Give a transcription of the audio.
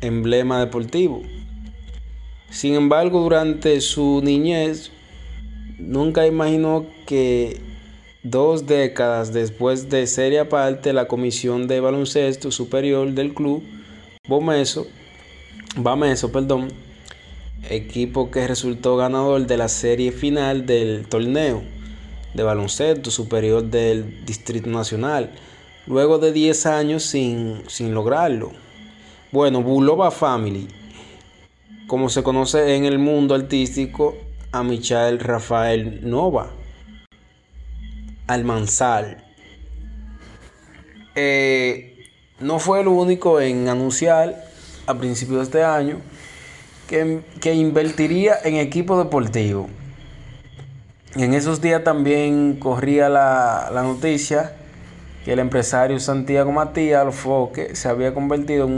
emblema deportivo. Sin embargo, durante su niñez, nunca imaginó que dos décadas después de ser aparte la comisión de baloncesto superior del club Bomeso, Bameso, perdón, equipo que resultó ganador de la serie final del torneo de baloncesto superior del Distrito Nacional, luego de 10 años sin, sin lograrlo. Bueno, Bulova Family, como se conoce en el mundo artístico, a Michael Rafael Nova, Almanzal. Eh, no fue el único en anunciar a principios de este año que, que invertiría en equipo deportivo. En esos días también corría la, la noticia que el empresario Santiago Matías Alfoque se había convertido en